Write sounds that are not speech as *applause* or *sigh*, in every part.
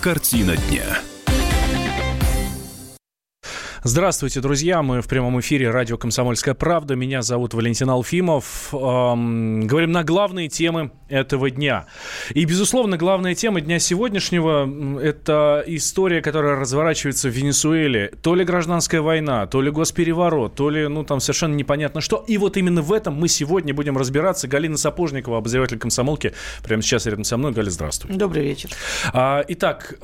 Картина дня. Здравствуйте, друзья. Мы в прямом эфире радио «Комсомольская правда». Меня зовут Валентин Алфимов. Эм, говорим на главные темы этого дня. И, безусловно, главная тема дня сегодняшнего – это история, которая разворачивается в Венесуэле. То ли гражданская война, то ли госпереворот, то ли, ну, там совершенно непонятно что. И вот именно в этом мы сегодня будем разбираться. Галина Сапожникова, обозреватель комсомолки, прямо сейчас рядом со мной. Галя, здравствуй. Добрый вечер. А, итак,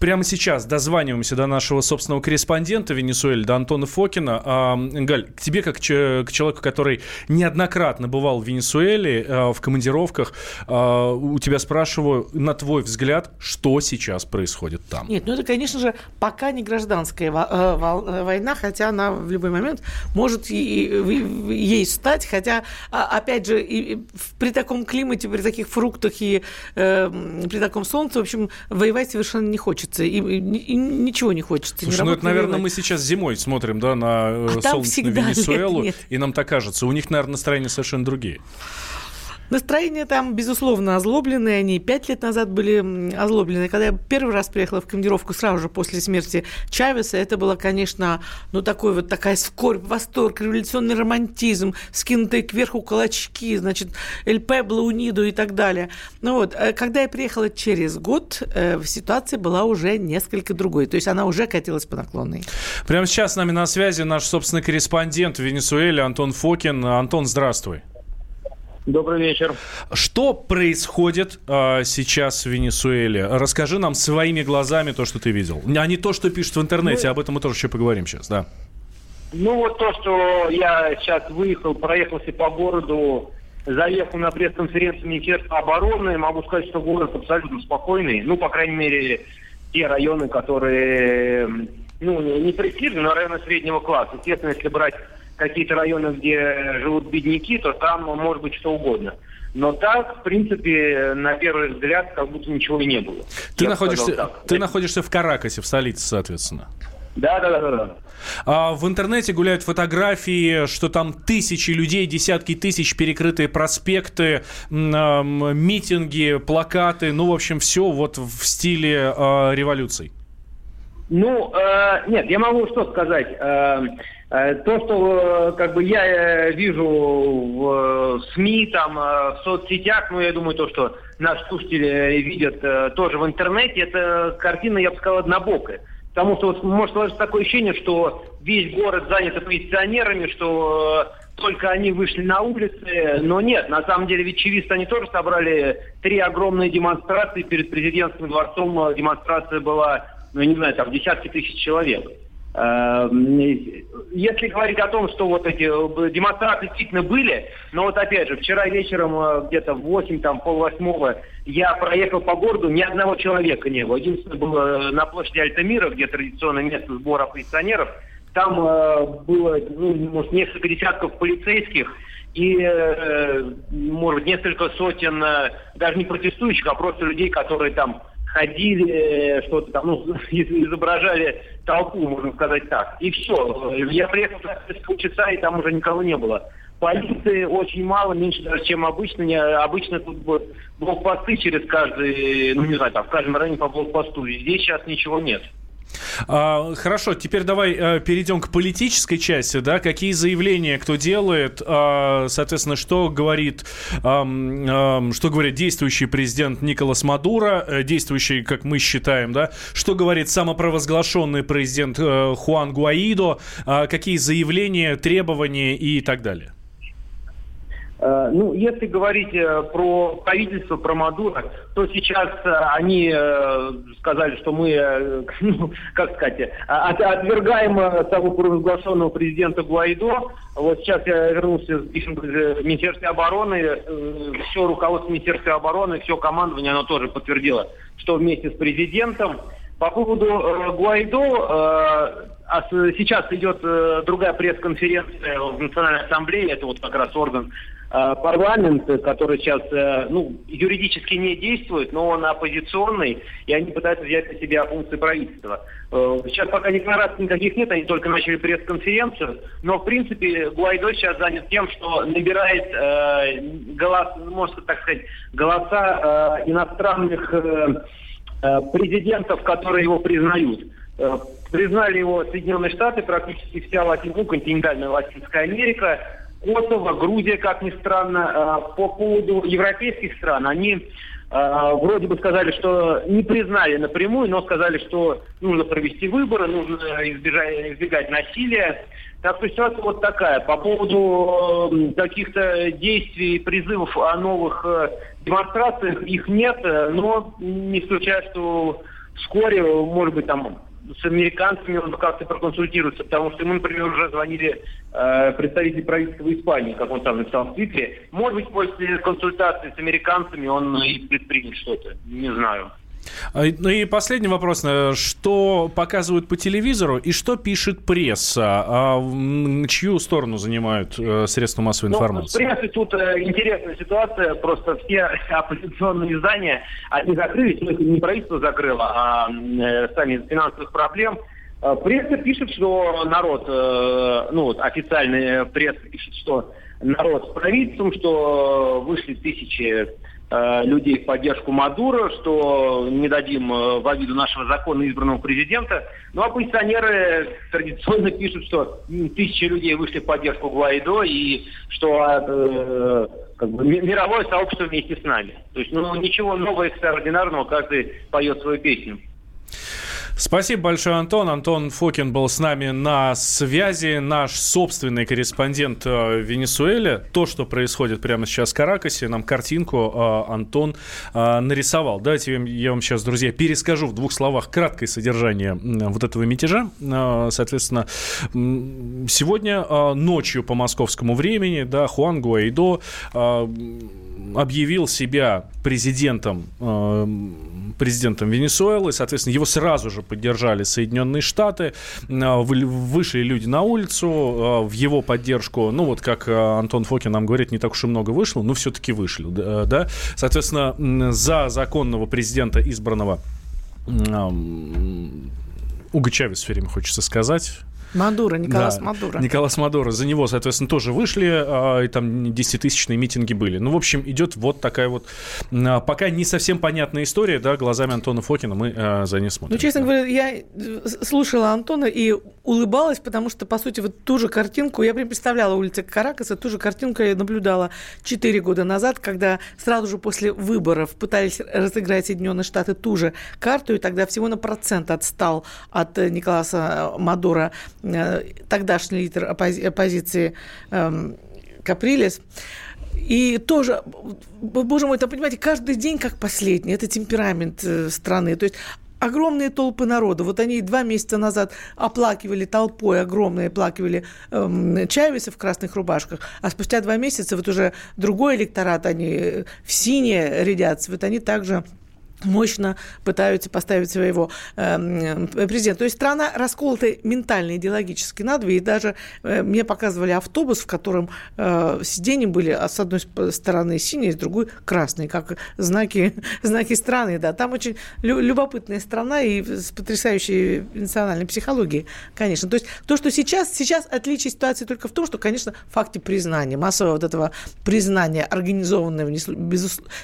прямо сейчас дозваниваемся до нашего собственного корреспондента Венесуэле, до Антона Фокина. А, Галь, к тебе, как к человеку, который неоднократно бывал в Венесуэле, а, в командировках, а, у тебя спрашиваю, на твой взгляд, что сейчас происходит там? Нет, ну это, конечно же, пока не гражданская э, война, хотя она в любой момент может ей стать, хотя, опять же, при таком климате, при таких фруктах и э, при таком солнце, в общем, воевать совершенно не хочется, и, и ничего не хочется. Слушай, ну это, наверное, мы сейчас сейчас зимой смотрим, да, на э, а солнечную Венесуэлу, нет, нет. и нам так кажется. У них, наверное, настроения совершенно другие. Настроение там, безусловно, озлобленные. Они пять лет назад были озлоблены. Когда я первый раз приехала в командировку сразу же после смерти Чавеса, это было, конечно, ну, такой вот такая скорбь, восторг, революционный романтизм, скинутые кверху кулачки, значит, Эль Пебло, Униду и так далее. Ну вот, э, когда я приехала через год, э, ситуация была уже несколько другой. То есть она уже катилась по наклонной. Прямо сейчас с нами на связи наш собственный корреспондент в Венесуэле Антон Фокин. Антон, здравствуй. Добрый вечер. Что происходит э, сейчас в Венесуэле? Расскажи нам своими глазами то, что ты видел. А не то, что пишут в интернете, ну, об этом мы тоже еще поговорим сейчас, да. Ну вот то, что я сейчас выехал, проехался по городу, заехал на пресс-конференцию Министерства обороны, могу сказать, что город абсолютно спокойный. Ну, по крайней мере, те районы, которые, ну, не престижные, но районы среднего класса. Естественно, если брать какие-то районы, где живут бедняки, то там может быть что угодно. Но так, в принципе, на первый взгляд, как будто ничего и не было. Ты, находишься, ты находишься в Каракасе, в столице, соответственно. Да, да, да, да. А в интернете гуляют фотографии, что там тысячи людей, десятки тысяч перекрытые проспекты, митинги, плакаты, ну, в общем, все вот в стиле э, революций. Ну, э, нет, я могу что сказать. Э, то, что э, как бы я э, вижу в СМИ, там, в соцсетях, ну, я думаю, то, что наши слушатели видят тоже в интернете, это картина, я бы сказал, однобокая. Потому что вот, может сложиться такое ощущение, что весь город занят оппозиционерами, что только они вышли на улицы, но нет, на самом деле ведь чевисты они тоже собрали три огромные демонстрации перед президентским дворцом, демонстрация была, ну, я не знаю, там десятки тысяч человек. Эм, если говорить о том, что вот эти э, демонстрации действительно были, но вот опять же, вчера вечером э, где-то в 8, там, пол восьмого я проехал по городу, ни одного человека не было. Единственное, было на площади Альтамира, где традиционное место сбора оппозиционеров, там э, было, ну, может, несколько десятков полицейских, и, э, может, несколько сотен, э, даже не протестующих, а просто людей, которые там ходили, что-то там, ну, *laughs* изображали толпу, можно сказать так. И все. Я приехал через полчаса, и там уже никого не было. Полиции очень мало, меньше даже, чем обычно. Не, обычно тут блокпосты через каждый, ну не знаю, там в каждом районе по блокпосту. Здесь сейчас ничего нет. А, хорошо, теперь давай а, перейдем к политической части, да, какие заявления кто делает, а, соответственно, что говорит, а, а, что говорит действующий президент Николас Мадуро, э, действующий, как мы считаем, да, что говорит самопровозглашенный президент а, Хуан Гуаидо, а, какие заявления, требования и так далее. Э, ну, если говорить э, про правительство, про Мадуро, то сейчас э, они сказали, что мы, *laughs* ну, как сказать, от, отвергаем самопровозглашенного президента Гуайдо. Вот сейчас я вернулся из Министерства обороны, все руководство Министерства обороны, все командование, оно тоже подтвердило, что вместе с президентом. По поводу Гуайдо, а сейчас идет другая пресс-конференция в Национальной Ассамблее, это вот как раз орган Э, парламент, который сейчас э, ну, юридически не действует, но он оппозиционный, и они пытаются взять на себя функции правительства. Э, сейчас пока деклараций никаких нет, они только начали пресс-конференцию, но в принципе Гуайдо сейчас занят тем, что набирает э, голос, можно так сказать, голоса э, иностранных э, президентов, которые его признают. Признали его Соединенные Штаты, практически вся Латин, ну, континентальная Латинская Америка, Косово, Грузия, как ни странно. По поводу европейских стран, они вроде бы сказали, что не признали напрямую, но сказали, что нужно провести выборы, нужно избежать, избегать насилия. Так что ситуация вот такая. По поводу каких-то действий, призывов о новых э, демонстрациях, их нет, э, но не исключаю, что вскоре, может быть, там с американцами он как-то проконсультируется, потому что ему, например, уже звонили э, представители правительства Испании, как он там написал в Твиттере. Может быть, после консультации с американцами он и предпримет что-то, не знаю. А, ну и последний вопрос. Э, что показывают по телевизору и что пишет пресса? А чью сторону занимают э, средства массовой ну, информации? Ну, прессы тут э, интересная ситуация. Просто все *laughs* оппозиционные издания, они закрылись, но это не правительство закрыло, а сами из финансовых проблем. Пресса пишет, что народ, ну вот официальная пресса пишет, что народ с правительством, что вышли тысячи людей в поддержку Мадуро, что не дадим э, во виду нашего закона избранного президента. Ну, а оппозиционеры традиционно пишут, что тысячи людей вышли в поддержку Гуайдо и что э, как бы, мировое сообщество вместе с нами. То есть, ну, ничего нового, экстраординарного, каждый поет свою песню. Спасибо большое, Антон. Антон Фокин был с нами на связи. Наш собственный корреспондент э, в Венесуэле. То, что происходит прямо сейчас в Каракасе, нам картинку э, Антон э, нарисовал. Давайте я вам сейчас, друзья, перескажу в двух словах краткое содержание вот этого мятежа. Соответственно, сегодня ночью по московскому времени да, Хуан Гуайдо объявил себя президентом, президентом Венесуэлы, соответственно, его сразу же поддержали Соединенные Штаты, э, вышли люди на улицу э, в его поддержку, ну вот как Антон Фокин нам говорит, не так уж и много вышло, но все-таки вышли, да, соответственно, за законного президента избранного Уго Чавес все время хочется сказать. Мадуро, Николас да, Мадуро. Николас Мадуро. За него, соответственно, тоже вышли, а, и там десятитысячные митинги были. Ну, в общем, идет вот такая вот а, пока не совсем понятная история, да, глазами Антона Фокина мы а, за ней смотрим. Ну, честно говоря, я э, слушала Антона и улыбалась, потому что, по сути, вот ту же картинку, я прям представляла улицы Каракаса, ту же картинку я наблюдала 4 года назад, когда сразу же после выборов пытались разыграть Соединенные Штаты ту же карту, и тогда всего на процент отстал от э, Николаса Мадура Э, тогдашний лидер оппозиции эм, Каприлес. И тоже, боже мой, там, понимаете, каждый день как последний. Это темперамент э, страны. То есть огромные толпы народа. Вот они два месяца назад оплакивали толпой, огромные оплакивали эм, Чавеса в красных рубашках, а спустя два месяца вот уже другой электорат, они э, в синее рядятся, вот они также мощно пытаются поставить своего э, президента. То есть страна расколота ментально, идеологически на две. И даже э, мне показывали автобус, в котором э, сиденья были а с одной стороны синие, с другой красные, как знаки, *laughs* знаки страны. Да. Там очень лю- любопытная страна и с потрясающей национальной психологией, конечно. То есть то, что сейчас, сейчас отличие ситуации только в том, что, конечно, в факте признания, массового вот этого признания, организованного,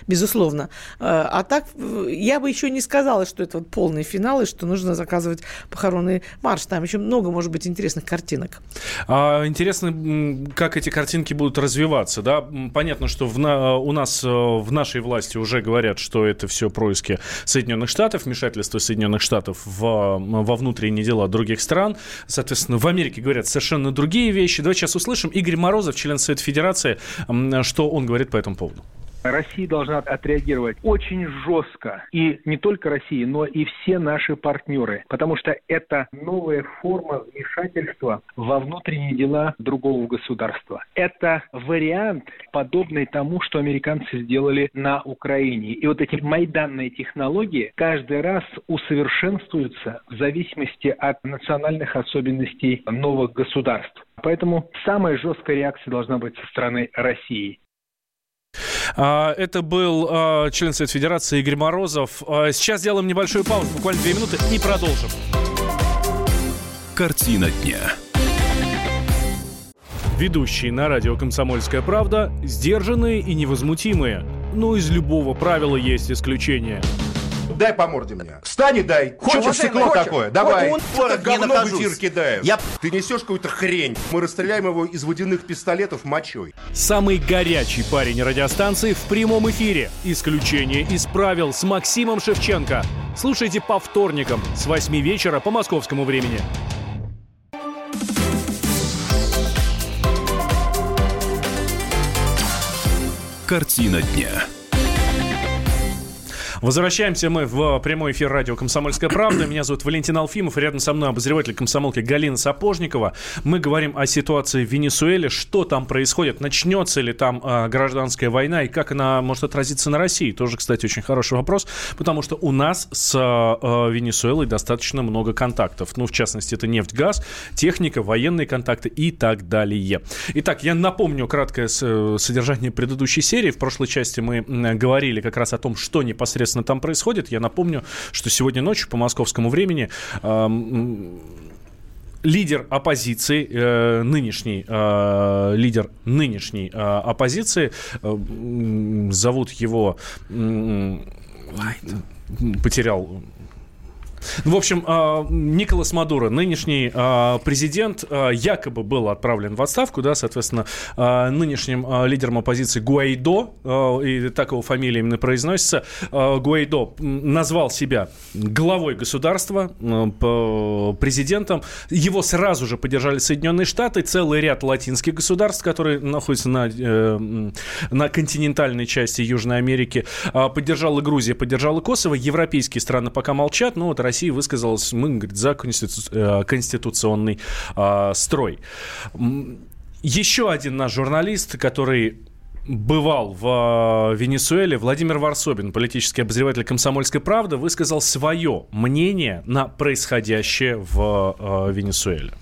безусловно. Э, а так я бы еще не сказала, что это вот полный финал, и что нужно заказывать похоронный марш. Там еще много, может быть, интересных картинок. А, интересно, как эти картинки будут развиваться, да? Понятно, что в на, у нас э, в нашей власти уже говорят, что это все происки Соединенных Штатов, вмешательство Соединенных Штатов в, во внутренние дела других стран. Соответственно, в Америке говорят совершенно другие вещи. Давайте сейчас услышим. Игорь Морозов, член Совета Федерации, что он говорит по этому поводу. Россия должна отреагировать очень жестко. И не только Россия, но и все наши партнеры. Потому что это новая форма вмешательства во внутренние дела другого государства. Это вариант, подобный тому, что американцы сделали на Украине. И вот эти майданные технологии каждый раз усовершенствуются в зависимости от национальных особенностей новых государств. Поэтому самая жесткая реакция должна быть со стороны России. А, это был а, член Совета Федерации Игорь Морозов. А, сейчас сделаем небольшую паузу, буквально две минуты, и продолжим. Картина дня. Ведущие на радио «Комсомольская правда» сдержанные и невозмутимые. Но из любого правила есть исключение – дай по морде мне. Встань и дай. Хочешь стекло хочешь? такое? Давай. Он говно в эфир кидает. Я... Ты несешь какую-то хрень. Мы расстреляем его из водяных пистолетов мочой. Самый горячий парень радиостанции в прямом эфире. Исключение из правил с Максимом Шевченко. Слушайте по вторникам с 8 вечера по московскому времени. Картина дня. Возвращаемся мы в прямой эфир радио «Комсомольская правда». Меня зовут Валентин Алфимов. Рядом со мной обозреватель комсомолки Галина Сапожникова. Мы говорим о ситуации в Венесуэле. Что там происходит? Начнется ли там э, гражданская война? И как она может отразиться на России? Тоже, кстати, очень хороший вопрос. Потому что у нас с э, Венесуэлой достаточно много контактов. Ну, в частности, это нефть, газ, техника, военные контакты и так далее. Итак, я напомню краткое содержание предыдущей серии. В прошлой части мы говорили как раз о том, что непосредственно непосредственно там происходит. Я напомню, что сегодня ночью по московскому времени лидер оппозиции, э, нынешний э, лидер нынешней э, оппозиции, э, зовут его, э, потерял ну, в общем, а, Николас Мадуро, нынешний а, президент, а, якобы был отправлен в отставку, да, соответственно, нынешним лидером оппозиции Гуайдо, и так его фамилия именно произносится, Гуайдо назвал себя главой государства, президентом. Его сразу же поддержали Соединенные Штаты, целый ряд латинских государств, которые находятся на, э, на континентальной части Южной Америки. Поддержала Грузия, поддержала Косово. Европейские страны пока молчат, но вот России высказалась, мы, говорит, за конститу... Э, конституционный э, строй. Еще один наш журналист, который бывал в э, Венесуэле, Владимир Варсобин, политический обозреватель «Комсомольской правды», высказал свое мнение на происходящее в э, Венесуэле.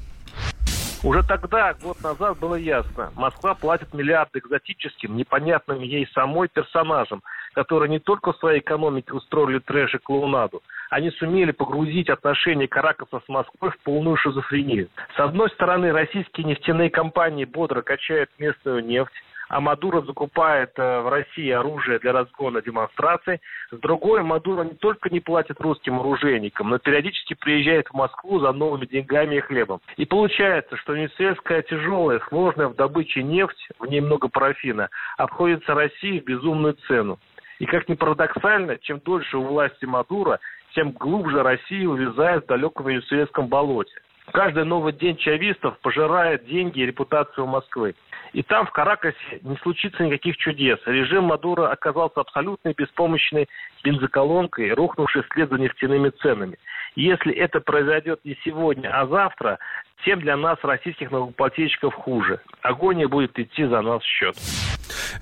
Уже тогда, год назад, было ясно. Москва платит миллиарды экзотическим, непонятным ей самой персонажам, которые не только в своей экономике устроили трэш и клоунаду, они сумели погрузить отношения Каракаса с Москвой в полную шизофрению. С одной стороны, российские нефтяные компании бодро качают местную нефть, а Мадуро закупает э, в России оружие для разгона демонстраций. С другой, Мадуро не только не платит русским оружейникам, но периодически приезжает в Москву за новыми деньгами и хлебом. И получается, что венесуэльская тяжелая, сложная в добыче нефть, в ней много парафина, обходится России в безумную цену. И как ни парадоксально, чем дольше у власти Мадуро, тем глубже Россия увязает в далеком венесуэльском болоте. Каждый новый день чавистов пожирает деньги и репутацию Москвы. И там, в Каракасе, не случится никаких чудес. Режим Мадуро оказался абсолютно беспомощной бензоколонкой, рухнувшей вслед за нефтяными ценами. Если это произойдет не сегодня, а завтра, тем для нас, российских налогоплательщиков, хуже. Агония будет идти за нас в счет.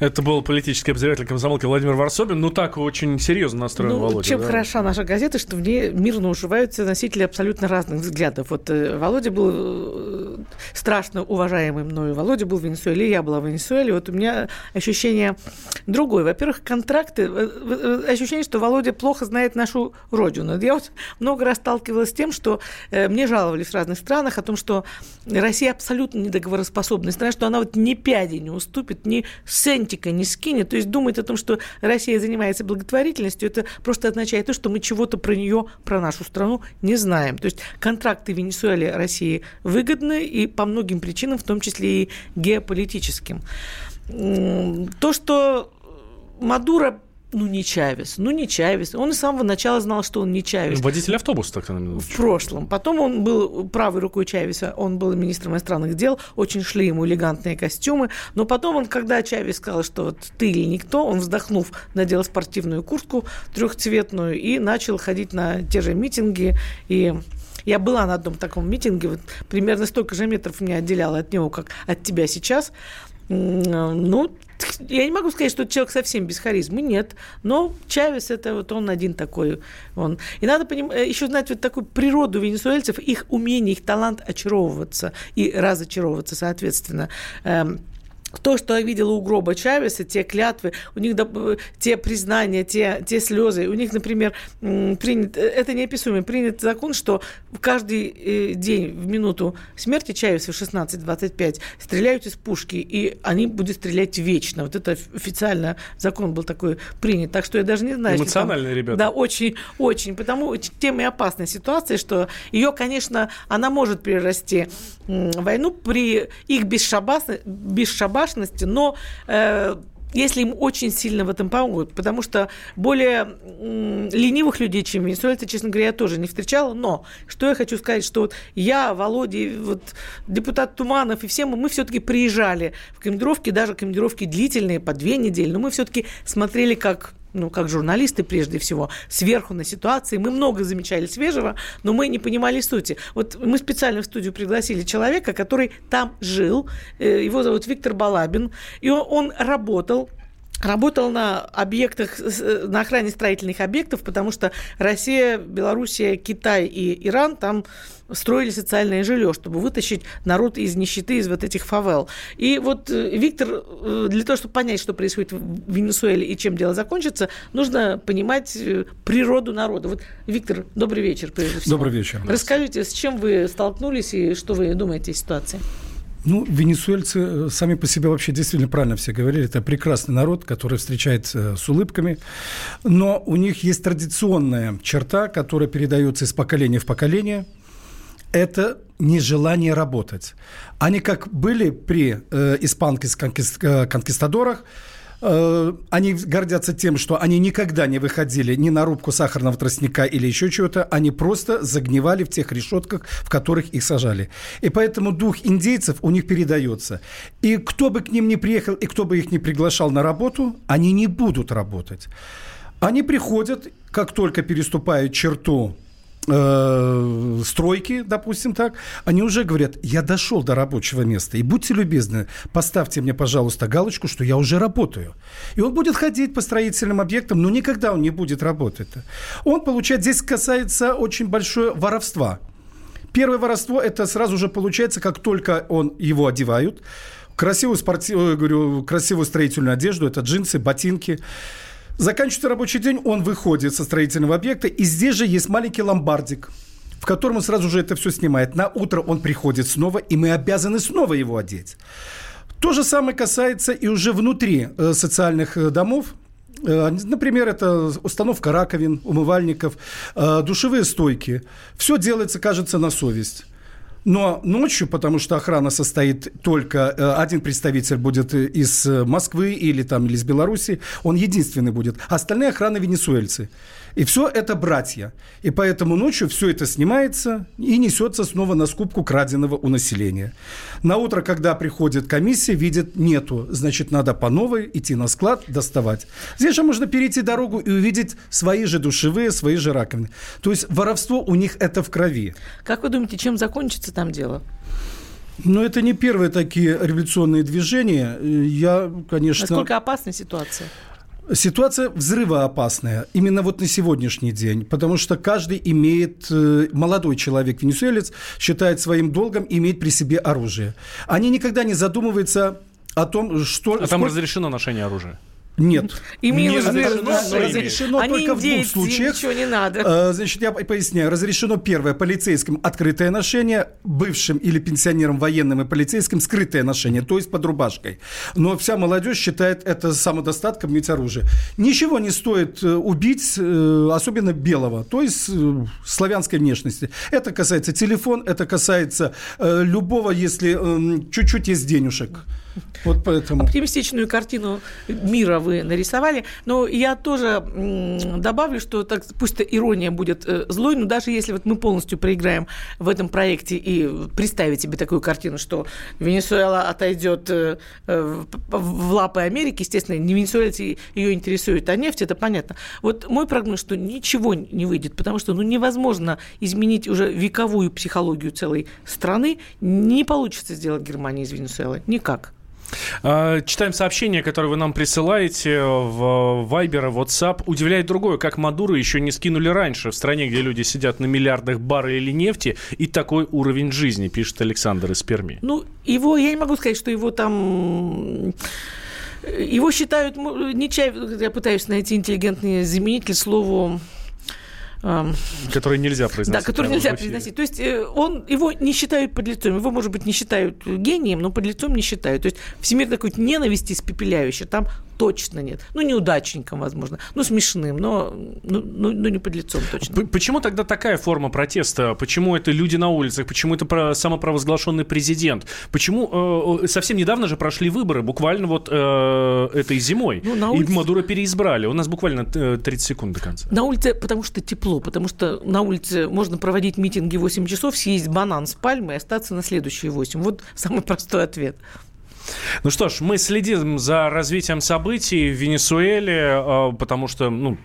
Это был политический обозреватель комсомолки Владимир Варсобин. Ну, так очень серьезно настроен ну, Володя. Чем да? хороша наша газета, что в ней мирно уживаются носители абсолютно разных взглядов. Вот э, Володя был э, страшно уважаемый мною. Володя был в Венесуэле, я была в Венесуэле. Вот у меня ощущение другое. Во-первых, контракты. Э, ощущение, что Володя плохо знает нашу родину. Я вот много раз сталкивалась с тем, что мне жаловались в разных странах о том, что Россия абсолютно недоговороспособная страна, что она вот ни пяди не уступит, ни центика не скинет, то есть думает о том, что Россия занимается благотворительностью, это просто означает то, что мы чего-то про нее, про нашу страну не знаем. То есть контракты в Венесуэле России выгодны и по многим причинам, в том числе и геополитическим. То, что Мадуро ну, не Чавес, ну, не Чавес. Он с самого начала знал, что он не Чавес. Водитель автобуса так на В прошлом. Потом он был правой рукой Чавеса, он был министром иностранных дел, очень шли ему элегантные костюмы. Но потом он, когда Чавес сказал, что вот ты или никто, он, вздохнув, надел спортивную куртку трехцветную и начал ходить на те же митинги и я была на одном таком митинге, вот примерно столько же метров меня отделяло от него, как от тебя сейчас. Ну, я не могу сказать, что человек совсем без харизмы, нет. Но Чавес это вот он один такой. Он. И надо поним... Э, еще знать вот такую природу венесуэльцев, их умение, их талант очаровываться и разочаровываться, соответственно. Эм, то, что я видела у гроба Чавеса, те клятвы, у них те признания, те, те слезы, у них, например, принят, это неописуемо, принят закон, что каждый э, день в минуту смерти Чавеса в 16-25 стреляют из пушки, и они будут стрелять вечно. Вот это официально закон был такой принят. Так что я даже не знаю. Эмоциональные там, ребята. Да, очень, очень. Потому тем и опасная ситуация, что ее, конечно, она может перерасти в войну при их бесшабашности, бесшабашности но э, если им очень сильно в этом помогут, потому что более ленивых людей, чем венесуэльцы, честно говоря, я тоже не встречала, но что я хочу сказать, что вот я, Володя, вот депутат Туманов и все мы, мы все-таки приезжали в командировки, даже командировки длительные, по две недели, но мы все-таки смотрели, как ну, как журналисты прежде всего, сверху на ситуации. Мы много замечали свежего, но мы не понимали сути. Вот мы специально в студию пригласили человека, который там жил. Э, его зовут Виктор Балабин. И он, он работал работал на объектах, на охране строительных объектов, потому что Россия, Белоруссия, Китай и Иран там строили социальное жилье, чтобы вытащить народ из нищеты, из вот этих фавел. И вот э, Виктор, э, для того, чтобы понять, что происходит в Венесуэле и чем дело закончится, нужно понимать э, природу народа. Вот, Виктор, добрый вечер, прежде всего. Добрый вечер. Расскажите, с чем вы столкнулись и что вы думаете о ситуации? Ну, венесуэльцы э, сами по себе вообще действительно правильно все говорили. Это прекрасный народ, который встречается э, с улыбками. Но у них есть традиционная черта, которая передается из поколения в поколение. Это нежелание работать. Они как были при э, испанских э, конкистадорах, они гордятся тем, что они никогда не выходили ни на рубку сахарного тростника или еще чего-то, они просто загнивали в тех решетках, в которых их сажали. И поэтому дух индейцев у них передается. И кто бы к ним не приехал, и кто бы их не приглашал на работу, они не будут работать. Они приходят, как только переступают черту э, стройки, допустим так, они уже говорят, я дошел до рабочего места, и будьте любезны, поставьте мне, пожалуйста, галочку, что я уже работаю. И он будет ходить по строительным объектам, но никогда он не будет работать. Он получает, здесь касается очень большое воровства. Первое воровство, это сразу же получается, как только он его одевают, красивую спортивную, э, говорю, красивую строительную одежду, это джинсы, ботинки, Заканчивается рабочий день, он выходит со строительного объекта, и здесь же есть маленький ломбардик, в котором он сразу же это все снимает. На утро он приходит снова, и мы обязаны снова его одеть. То же самое касается и уже внутри э, социальных э, домов. Э, например, это установка раковин, умывальников, душевые стойки. Все делается, кажется, на совесть. Но ночью, потому что охрана состоит только... Э, один представитель будет из Москвы или, там, или из Беларуси, он единственный будет. А остальные охраны венесуэльцы. И все это братья. И поэтому ночью все это снимается и несется снова на скупку краденого у населения. На утро, когда приходит комиссия, видит нету. Значит, надо по новой идти на склад, доставать. Здесь же можно перейти дорогу и увидеть свои же душевые, свои же раковины. То есть воровство у них это в крови. Как вы думаете, чем закончится там дело? Но это не первые такие революционные движения. Я, конечно... Насколько опасна ситуация? Ситуация взрывоопасная именно вот на сегодняшний день, потому что каждый имеет, э, молодой человек, венесуэлец, считает своим долгом иметь при себе оружие. Они никогда не задумываются о том, что... А там разрешено ношение оружия? Нет. Им не разрешено, разрешено Они только индейцы, в двух случаях. Ничего не надо. А, значит, я поясняю. Разрешено первое полицейским открытое ношение, бывшим или пенсионерам военным и полицейским скрытое ношение, то есть под рубашкой. Но вся молодежь считает это самодостатком иметь оружие. Ничего не стоит э, убить, э, особенно белого, то есть э, славянской внешности. Это касается телефон, это касается любого, если эм, чуть-чуть есть денежек. Вот поэтому. Оптимистичную картину мира вы нарисовали. Но я тоже добавлю, что так, пусть ирония будет э, злой, но даже если вот мы полностью проиграем в этом проекте и представить себе такую картину, что Венесуэла отойдет э, в лапы Америки, естественно, не венесуэльцы ее интересует, а нефть, это понятно. Вот мой прогноз, что ничего не выйдет, потому что ну, невозможно изменить уже вековую психологию целой страны. Не получится сделать Германии из Венесуэлы. Никак. А, читаем сообщения, которые вы нам присылаете в Viber, WhatsApp. Удивляет другое, как Мадуру еще не скинули раньше в стране, где люди сидят на миллиардах баррелей нефти и такой уровень жизни, пишет Александр из Перми. Ну, его, я не могу сказать, что его там его считают, не чай, я пытаюсь найти интеллигентный заменитель слову Который нельзя произносить. Да, который нельзя произносить. То есть э, он, его не считают подлецом. Его, может быть, не считают гением, но подлецом не считают. То есть всемирной такой ненависти испепеляющей там точно нет. Ну, неудачником, возможно. Ну, смешным, но ну, ну, ну не под лицом точно. Почему тогда такая форма протеста? Почему это люди на улицах? Почему это самопровозглашенный президент? Почему э, совсем недавно же прошли выборы, буквально вот э, этой зимой. Ну, на улице... И Мадуро переизбрали. У нас буквально 30 э, секунд до конца. На улице, потому что тепло, потому что на улице можно проводить митинги 8 часов, съесть банан с пальмы и остаться на следующие 8. Вот самый *laughs* простой ответ. Ну что ж, мы следим за развитием событий в Венесуэле, а, потому что ну,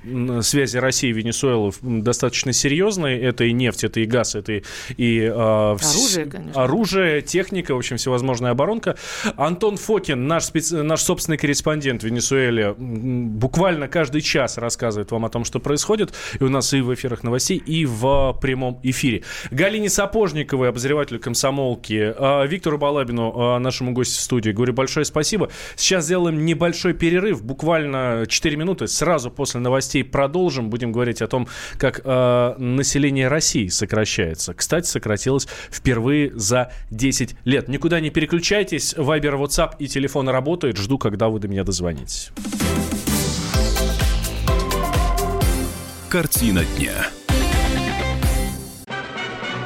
связи России и Венесуэлы достаточно серьезные. Это и нефть, это и газ, это и, и а, оружие, конечно. оружие, техника, в общем, всевозможная оборонка. Антон Фокин, наш, специ... наш собственный корреспондент в Венесуэле, буквально каждый час рассказывает вам о том, что происходит. И у нас и в эфирах новостей, и в прямом эфире. Галине Сапожниковой, обозревателю комсомолки, а, Виктору Балабину, нашему гостю в студии, Говорю большое спасибо. Сейчас сделаем небольшой перерыв, буквально 4 минуты. Сразу после новостей продолжим. Будем говорить о том, как э, население России сокращается. Кстати, сократилось впервые за 10 лет. Никуда не переключайтесь. Вайбер, WhatsApp и телефон работают. Жду, когда вы до меня дозвонитесь. Картина дня.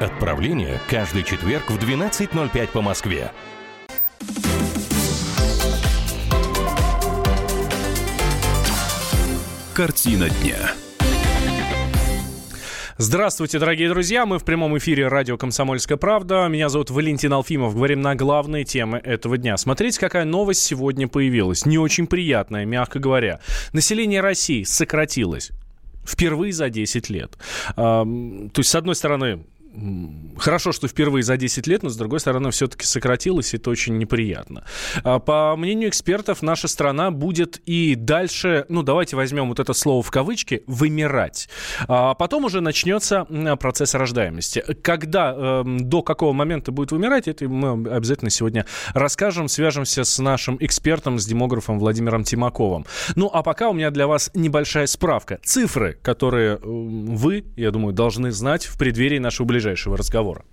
Отправление каждый четверг в 12.05 по Москве. Картина дня. Здравствуйте, дорогие друзья. Мы в прямом эфире радио «Комсомольская правда». Меня зовут Валентин Алфимов. Говорим на главные темы этого дня. Смотрите, какая новость сегодня появилась. Не очень приятная, мягко говоря. Население России сократилось впервые за 10 лет. То есть, с одной стороны, хорошо, что впервые за 10 лет, но, с другой стороны, все-таки сократилось, и это очень неприятно. А, по мнению экспертов, наша страна будет и дальше, ну, давайте возьмем вот это слово в кавычки, вымирать. А потом уже начнется процесс рождаемости. Когда, эм, до какого момента будет вымирать, это мы обязательно сегодня расскажем, свяжемся с нашим экспертом, с демографом Владимиром Тимаковым. Ну, а пока у меня для вас небольшая справка. Цифры, которые эм, вы, я думаю, должны знать в преддверии нашего ближайшего ближайшего разговора.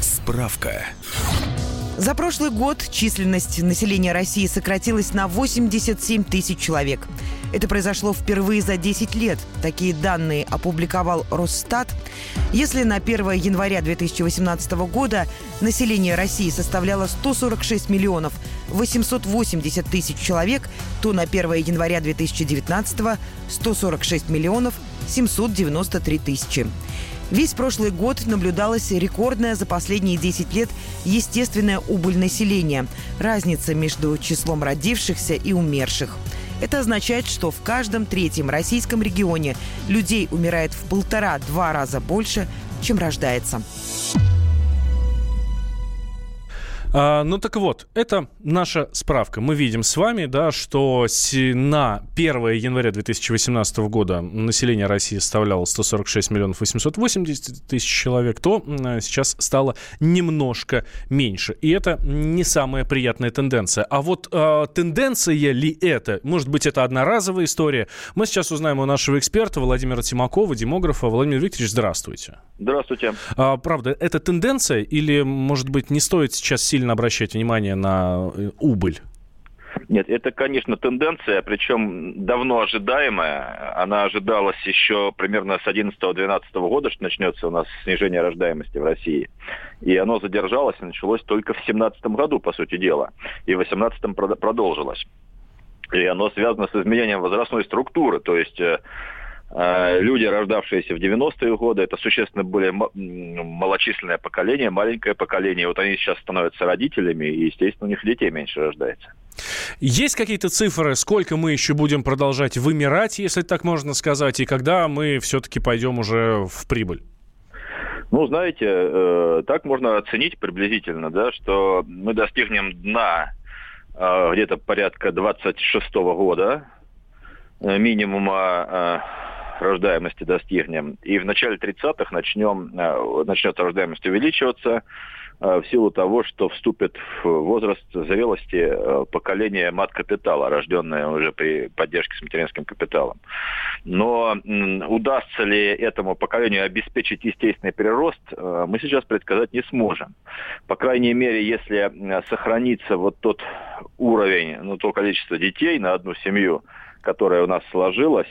Справка. За прошлый год численность населения России сократилась на 87 тысяч человек. Это произошло впервые за 10 лет. Такие данные опубликовал Росстат. Если на 1 января 2018 года население России составляло 146 миллионов 880 тысяч человек, то на 1 января 2019 146 миллионов 793 тысячи. Весь прошлый год наблюдалась рекордная за последние 10 лет естественная убыль населения. Разница между числом родившихся и умерших. Это означает, что в каждом третьем российском регионе людей умирает в полтора-два раза больше, чем рождается. А, ну так вот, это наша справка. Мы видим с вами, да, что на 1 января 2018 года население России составляло 146 миллионов 880 тысяч человек, то сейчас стало немножко меньше. И это не самая приятная тенденция. А вот э, тенденция ли это? Может быть, это одноразовая история? Мы сейчас узнаем у нашего эксперта Владимира Тимакова, демографа. Владимир Викторович, здравствуйте. Здравствуйте. А, правда, это тенденция или, может быть, не стоит сейчас сильно обращать внимание на э, убыль? Нет, это, конечно, тенденция, причем давно ожидаемая. Она ожидалась еще примерно с 11-12 года, что начнется у нас снижение рождаемости в России. И оно задержалось и началось только в 2017 году, по сути дела. И в 2018 продолжилось. И оно связано с изменением возрастной структуры. То есть э, люди, рождавшиеся в 90-е годы, это существенно более малочисленное поколение, маленькое поколение. Вот они сейчас становятся родителями, и, естественно, у них детей меньше рождается. Есть какие-то цифры, сколько мы еще будем продолжать вымирать, если так можно сказать, и когда мы все-таки пойдем уже в прибыль? Ну, знаете, э, так можно оценить приблизительно, да, что мы достигнем дна э, где-то порядка 26 года, э, минимума э, рождаемости достигнем. И в начале 30-х начнем, э, начнет рождаемость увеличиваться. Э, в силу того, что вступит в возраст зрелости э, поколение мат-капитала, рожденное уже при поддержке с материнским капиталом. Но удастся ли этому поколению обеспечить естественный прирост, мы сейчас предсказать не сможем. По крайней мере, если сохранится вот тот уровень, ну, то количество детей на одну семью, которое у нас сложилось,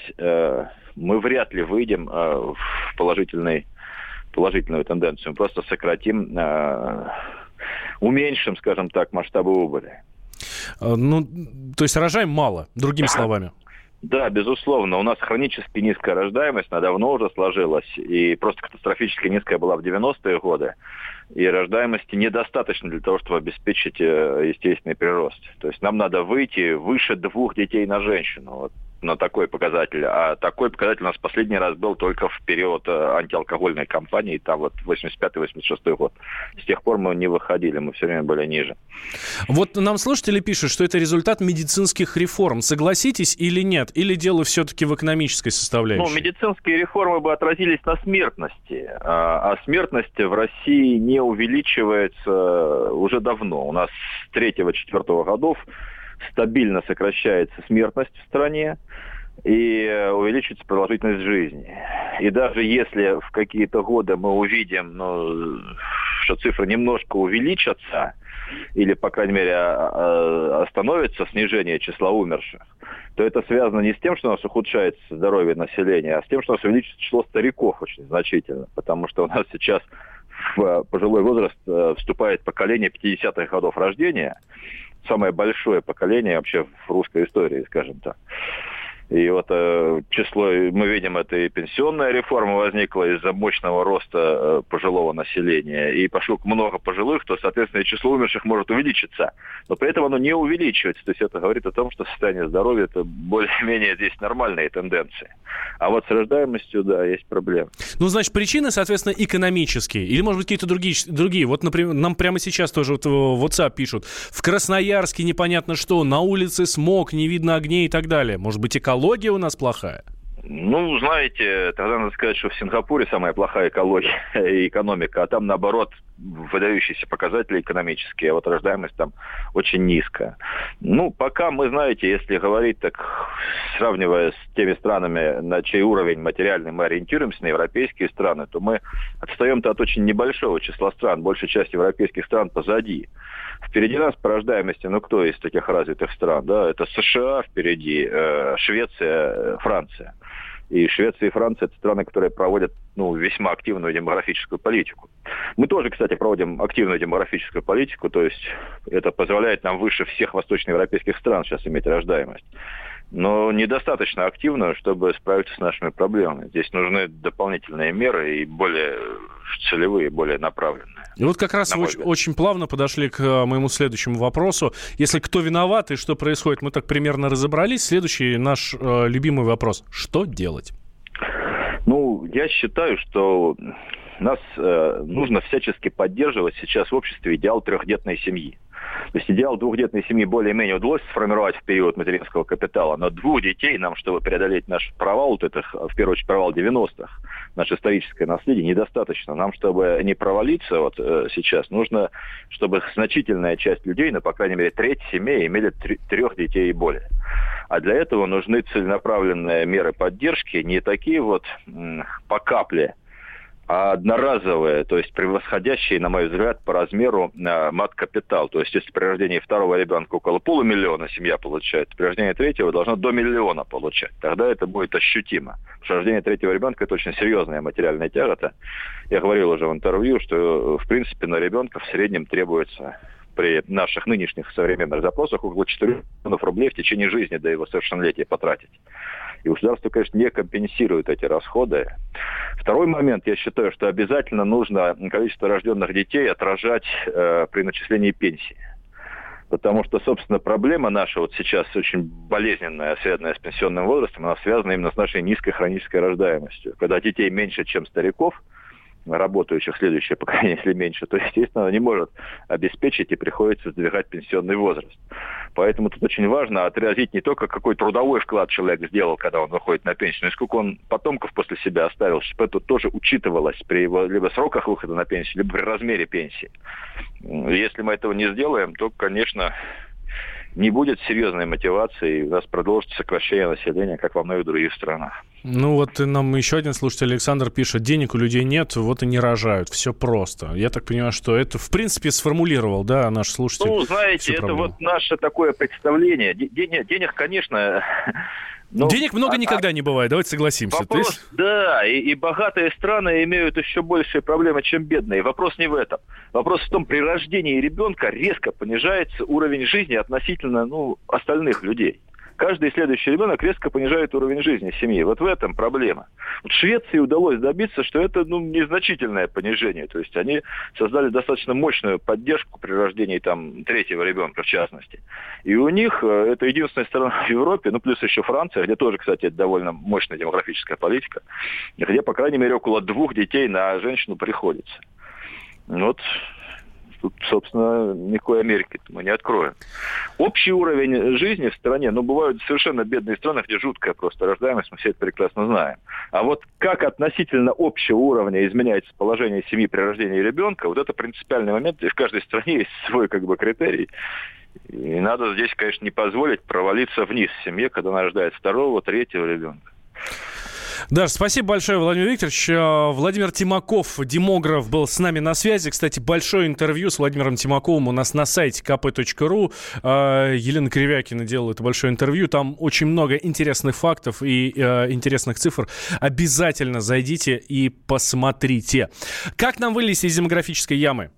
мы вряд ли выйдем в положительный положительную тенденцию. Мы просто сократим, э, уменьшим, скажем так, масштабы убыли. Э, ну, то есть рожаем мало, другими словами. Да, безусловно. У нас хронически низкая рождаемость, она давно уже сложилась. И просто катастрофически низкая была в 90-е годы. И рождаемости недостаточно для того, чтобы обеспечить э, естественный прирост. То есть нам надо выйти выше двух детей на женщину. Вот на такой показатель. А такой показатель у нас последний раз был только в период э, антиалкогольной кампании, там вот 85-86 год. С тех пор мы не выходили, мы все время были ниже. Вот нам слушатели пишут, что это результат медицинских реформ. Согласитесь или нет? Или дело все-таки в экономической составляющей? Ну, медицинские реформы бы отразились на смертности. А, а смертность в России не увеличивается уже давно. У нас с 3-4 годов стабильно сокращается смертность в стране и увеличивается продолжительность жизни. И даже если в какие-то годы мы увидим, ну, что цифры немножко увеличатся, или, по крайней мере, а, а, остановится снижение числа умерших, то это связано не с тем, что у нас ухудшается здоровье населения, а с тем, что у нас увеличится число стариков очень значительно. Потому что у нас сейчас в пожилой возраст э, вступает поколение 50-х годов рождения, самое большое поколение вообще в русской истории, скажем так. И вот э, число, мы видим, это и пенсионная реформа возникла из-за мощного роста э, пожилого населения. И поскольку много пожилых, то, соответственно, и число умерших может увеличиться. Но при этом оно не увеличивается. То есть это говорит о том, что состояние здоровья это более-менее здесь нормальные тенденции. А вот с рождаемостью, да, есть проблемы. Ну, значит, причины, соответственно, экономические. Или, может быть, какие-то другие. другие. Вот, например, нам прямо сейчас тоже вот в WhatsApp пишут. В Красноярске непонятно что, на улице смог, не видно огней и так далее. Может быть, экология экология у нас плохая? Ну, знаете, тогда надо сказать, что в Сингапуре самая плохая экология *laughs* и экономика, а там, наоборот, выдающиеся показатели экономические, а вот рождаемость там очень низкая. Ну, пока мы, знаете, если говорить так, сравнивая с теми странами, на чей уровень материальный мы ориентируемся, на европейские страны, то мы отстаем-то от очень небольшого числа стран. Большая часть европейских стран позади. Впереди нас по рождаемости, ну, кто из таких развитых стран? Да, это США впереди, э, Швеция, э, Франция. И Швеция и Франция – это страны, которые проводят ну, весьма активную демографическую политику. Мы тоже, кстати, проводим активную демографическую политику, то есть это позволяет нам выше всех восточноевропейских стран сейчас иметь рождаемость но недостаточно активную, чтобы справиться с нашими проблемами. Здесь нужны дополнительные меры и более целевые, более направленные. И вот как раз очень, очень плавно подошли к э, моему следующему вопросу. Если кто виноват и что происходит, мы так примерно разобрались. Следующий наш э, любимый вопрос. Что делать? Ну, я считаю, что нас э, нужно всячески поддерживать сейчас в обществе идеал трехдетной семьи. То есть идеал двухдетной семьи более-менее удалось сформировать в период материнского капитала, но двух детей нам, чтобы преодолеть наш провал, вот это, в первую очередь, провал 90-х, наше историческое наследие, недостаточно. Нам, чтобы не провалиться вот э, сейчас, нужно, чтобы значительная часть людей, ну, по крайней мере, треть семей имели трех детей и более. А для этого нужны целенаправленные меры поддержки, не такие вот м, по капле, одноразовые, то есть превосходящие, на мой взгляд, по размеру э, мат-капитал. То есть если при рождении второго ребенка около полумиллиона семья получает, при рождении третьего должно до миллиона получать. Тогда это будет ощутимо. Что рождение третьего ребенка – это очень серьезная материальная тягота. Я говорил уже в интервью, что, в принципе, на ребенка в среднем требуется при наших нынешних современных запросах около 4 миллионов рублей в течение жизни до его совершеннолетия потратить. И государство, конечно, не компенсирует эти расходы. Второй момент, я считаю, что обязательно нужно количество рожденных детей отражать э, при начислении пенсии. Потому что, собственно, проблема наша вот сейчас очень болезненная, связанная с пенсионным возрастом, она связана именно с нашей низкой хронической рождаемостью. Когда детей меньше, чем стариков – работающих следующее поколение, *laughs* если меньше, то, естественно, она не может обеспечить и приходится сдвигать пенсионный возраст. Поэтому тут очень важно отразить не только, какой трудовой вклад человек сделал, когда он выходит на пенсию, но и сколько он потомков после себя оставил, чтобы это тоже учитывалось при его либо сроках выхода на пенсию, либо при размере пенсии. Если мы этого не сделаем, то, конечно, не будет серьезной мотивации, и у нас продолжится сокращение населения, как во многих других странах. Ну вот нам еще один слушатель Александр пишет, денег у людей нет, вот и не рожают, все просто. Я так понимаю, что это в принципе сформулировал, да, наш слушатель. Ну, знаете, это вот наше такое представление. Денег, денег конечно, *laughs* ну, Денег много а, никогда не бывает, давайте согласимся. Вопрос, есть... Да, и, и богатые страны имеют еще большие проблемы, чем бедные. Вопрос не в этом. Вопрос в том, при рождении ребенка резко понижается уровень жизни относительно ну, остальных людей каждый следующий ребенок резко понижает уровень жизни семьи. Вот в этом проблема. Вот Швеции удалось добиться, что это ну, незначительное понижение. То есть они создали достаточно мощную поддержку при рождении там, третьего ребенка, в частности. И у них э, это единственная страна *laughs* в Европе, ну плюс еще Франция, где тоже, кстати, это довольно мощная демографическая политика, где, по крайней мере, около двух детей на женщину приходится. Вот Тут, собственно, никакой Америки мы не откроем. Общий уровень жизни в стране, ну, бывают совершенно бедные страны, где жуткая просто рождаемость, мы все это прекрасно знаем. А вот как относительно общего уровня изменяется положение семьи при рождении ребенка, вот это принципиальный момент, и в каждой стране *laughs* есть свой как бы критерий. И надо здесь, конечно, не позволить провалиться вниз в семье, когда она рождает второго, третьего ребенка. Да, спасибо большое, Владимир Викторович. Э, Владимир Тимаков, демограф, был с нами на связи. Кстати, большое интервью с Владимиром Тимаковым у нас на сайте kp.ru. Э, Елена Кривякина делала это большое интервью. Там очень много интересных фактов и э, интересных цифр. Обязательно зайдите и посмотрите. Как нам вылезти из демографической ямы?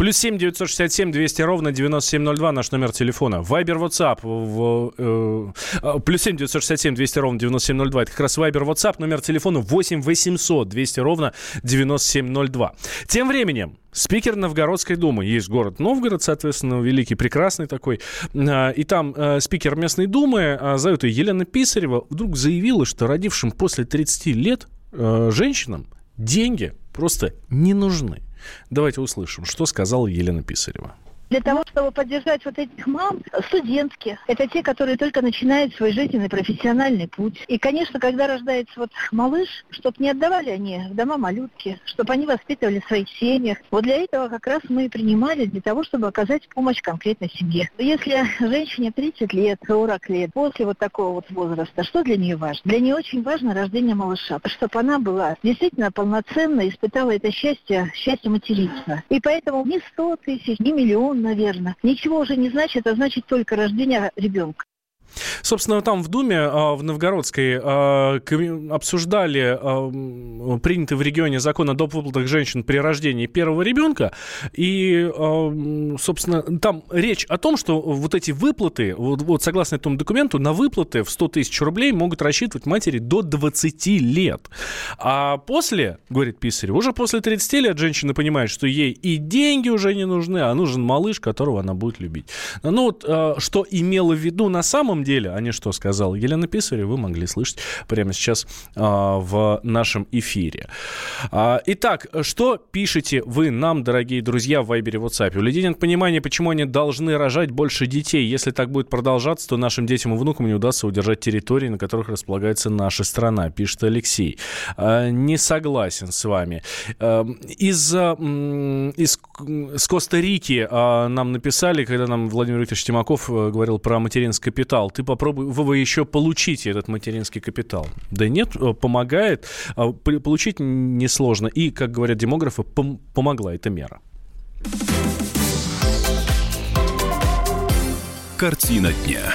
Плюс семь девятьсот семь двести ровно девяносто семь ноль два наш номер телефона. Вайбер, WhatsApp. В, э, э плюс семь девятьсот семь двести ровно девяносто семь ноль два. Это как раз Вайбер, WhatsApp. Номер телефона восемь восемьсот двести ровно девяносто семь ноль два. Тем временем Спикер Новгородской думы. Есть город Новгород, соответственно, великий, прекрасный такой. А, и там э, спикер местной думы, а, зовут ее Елена Писарева, вдруг заявила, что родившим после 30 лет э, женщинам деньги просто не нужны. Давайте услышим, что сказала Елена Писарева для того, чтобы поддержать вот этих мам, студентки. Это те, которые только начинают свой жизненный профессиональный путь. И, конечно, когда рождается вот малыш, чтобы не отдавали они в дома малютки, чтобы они воспитывали в своих семьях. Вот для этого как раз мы и принимали, для того, чтобы оказать помощь конкретной семье. Если женщине 30 лет, 40 лет, после вот такого вот возраста, что для нее важно? Для нее очень важно рождение малыша, чтобы она была действительно полноценно, испытала это счастье, счастье материнства. И поэтому не 100 тысяч, не миллион, наверное. Ничего уже не значит, а значит только рождение ребенка. Собственно, там в Думе, а, в Новгородской, а, обсуждали а, принятый в регионе закон о доп. выплатах женщин при рождении первого ребенка. И, собственно, там речь о том, что вот эти выплаты, вот, вот согласно этому документу, на выплаты в 100 тысяч рублей могут рассчитывать матери до 20 лет. А после, говорит Писарь, уже после 30 лет женщина понимает, что ей и деньги уже не нужны, а нужен малыш, которого она будет любить. Ну вот, что имела в виду на самом самом деле, не что сказала Елена Писарева, вы могли слышать прямо сейчас а, в нашем эфире. А, итак, что пишете вы нам, дорогие друзья, в Вайбере, WhatsApp? У людей нет понимания, почему они должны рожать больше детей. Если так будет продолжаться, то нашим детям и внукам не удастся удержать территории, на которых располагается наша страна, пишет Алексей. А, не согласен с вами. А, из, из, из Коста-Рики а, нам написали, когда нам Владимир Викторович Тимаков э, говорил про материнский капитал, ты попробуй вы еще получите этот материнский капитал. Да нет, э, помогает. А получить несложно. И, как говорят демографы, пом- помогла эта мера. Картина дня.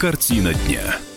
Картина дня.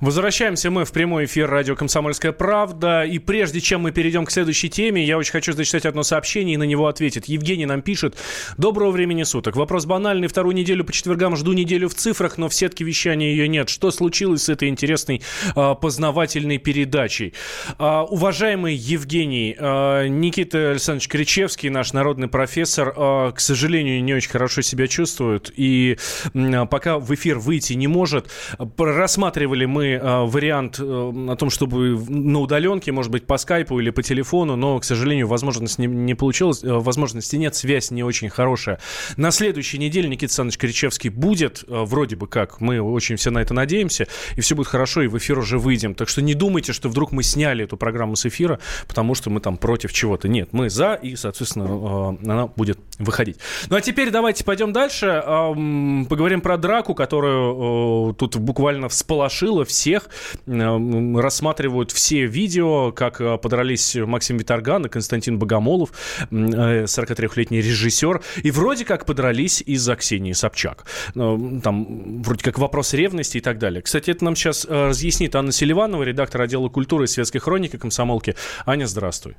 Возвращаемся мы в прямой эфир радио «Комсомольская правда». И прежде чем мы перейдем к следующей теме, я очень хочу зачитать одно сообщение и на него ответит. Евгений нам пишет. Доброго времени суток. Вопрос банальный. Вторую неделю по четвергам жду неделю в цифрах, но в сетке вещания ее нет. Что случилось с этой интересной э, познавательной передачей? Э, уважаемый Евгений, э, Никита Александрович Кричевский, наш народный профессор, э, к сожалению, не очень хорошо себя чувствует. И э, пока в эфир выйти не может, рассматривали мы э, вариант э, о том, чтобы на удаленке, может быть, по скайпу или по телефону, но, к сожалению, возможность не, не получилось, э, возможности нет, связь не очень хорошая. На следующей неделе Никита Александрович Кричевский будет, э, вроде бы как, мы очень все на это надеемся, и все будет хорошо, и в эфир уже выйдем. Так что не думайте, что вдруг мы сняли эту программу с эфира, потому что мы там против чего-то. Нет, мы за, и, соответственно, э, она будет выходить. Ну а теперь давайте пойдем дальше. Э, поговорим про драку, которую э, тут буквально всполошила всех. Э, рассматривают все видео, как э, подрались Максим Виторган и Константин Богомолов, 43-летний э, режиссер. И вроде как подрались из-за Ксении Собчак. Там вроде как вопрос ревности и так далее. Кстати, это нам сейчас разъяснит Анна Селиванова, редактор отдела культуры и светской хроники комсомолки. Аня, здравствуй.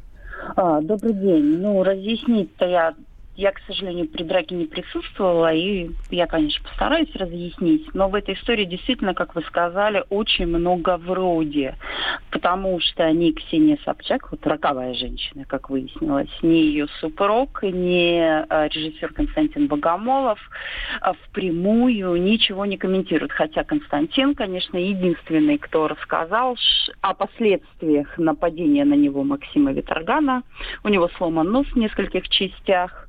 А, добрый день. Ну, разъяснить-то я я, к сожалению, при драке не присутствовала, и я, конечно, постараюсь разъяснить. Но в этой истории действительно, как вы сказали, очень много вроде. Потому что ни Ксения Собчак, вот роковая женщина, как выяснилось, ни ее супруг, ни а, режиссер Константин Богомолов а, впрямую ничего не комментируют. Хотя Константин, конечно, единственный, кто рассказал о последствиях нападения на него Максима Виторгана. У него сломан нос в нескольких частях.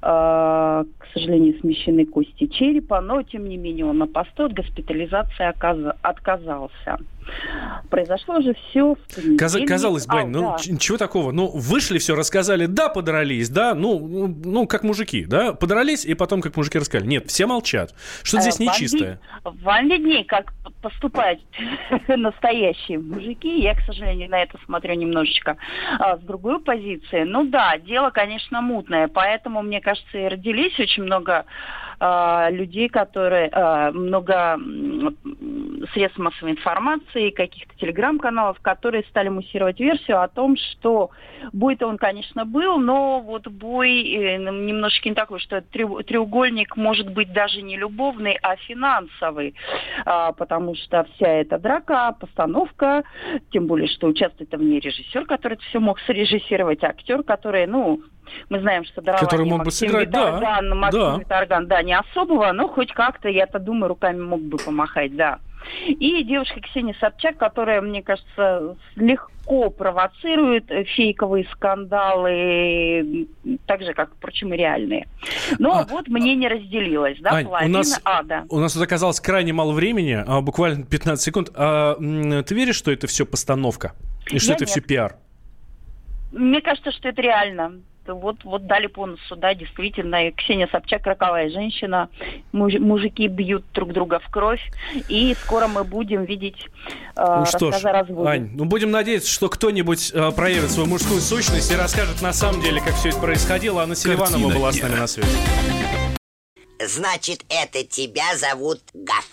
к сожалению, смещены кости черепа, но, тем не менее, он на посту от госпитализации отказался. Произошло же все в Каз- Казалось бы, а, ну да. ничего такого. Ну, вышли, все рассказали, да, подрались, да, ну, ну, как мужики, да, подрались, и потом как мужики рассказали. Нет, все молчат. Что здесь э, нечистое? Вам виднее, как поступают *laughs* настоящие мужики. Я, к сожалению, на это смотрю немножечко а, с другой позиции. Ну да, дело, конечно, мутное, поэтому, мне кажется, и родились очень много а, людей, которые, а, много средств массовой информации, каких-то телеграм-каналов, которые стали муссировать версию о том, что бой-то он, конечно, был, но вот бой э, немножечко не такой, что треугольник может быть даже не любовный, а финансовый, а, потому что вся эта драка, постановка, тем более, что участвует в ней режиссер, который это все мог срежиссировать, актер, который, ну, мы знаем, что дарование Который мог Максим бы сыграть, Виторган, да. Максим да. Виторган, да, не особого, но хоть как-то, я-то думаю, руками мог бы помахать, да. И девушка Ксения Собчак, которая, мне кажется, легко провоцирует фейковые скандалы, так же, как, впрочем, и реальные. Но а, вот мнение разделилось, да, Ань, половина у нас, ада. У нас тут оказалось крайне мало времени, а буквально 15 секунд. А, ты веришь, что это все постановка? И что Я это нет. все пиар? Мне кажется, что это реально вот, вот дали по носу, да, действительно. И Ксения Собчак роковая женщина, муж, мужики бьют друг друга в кровь, и скоро мы будем видеть э, ну что ж. Ань, ну будем надеяться, что кто-нибудь э, проявит свою мужскую сущность и расскажет на самом деле, как все это происходило. Анна Селиванова Картина была с нами на связи. Значит, это тебя зовут Гав.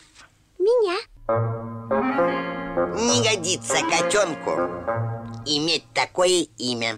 Меня. Не годится котенку иметь такое имя.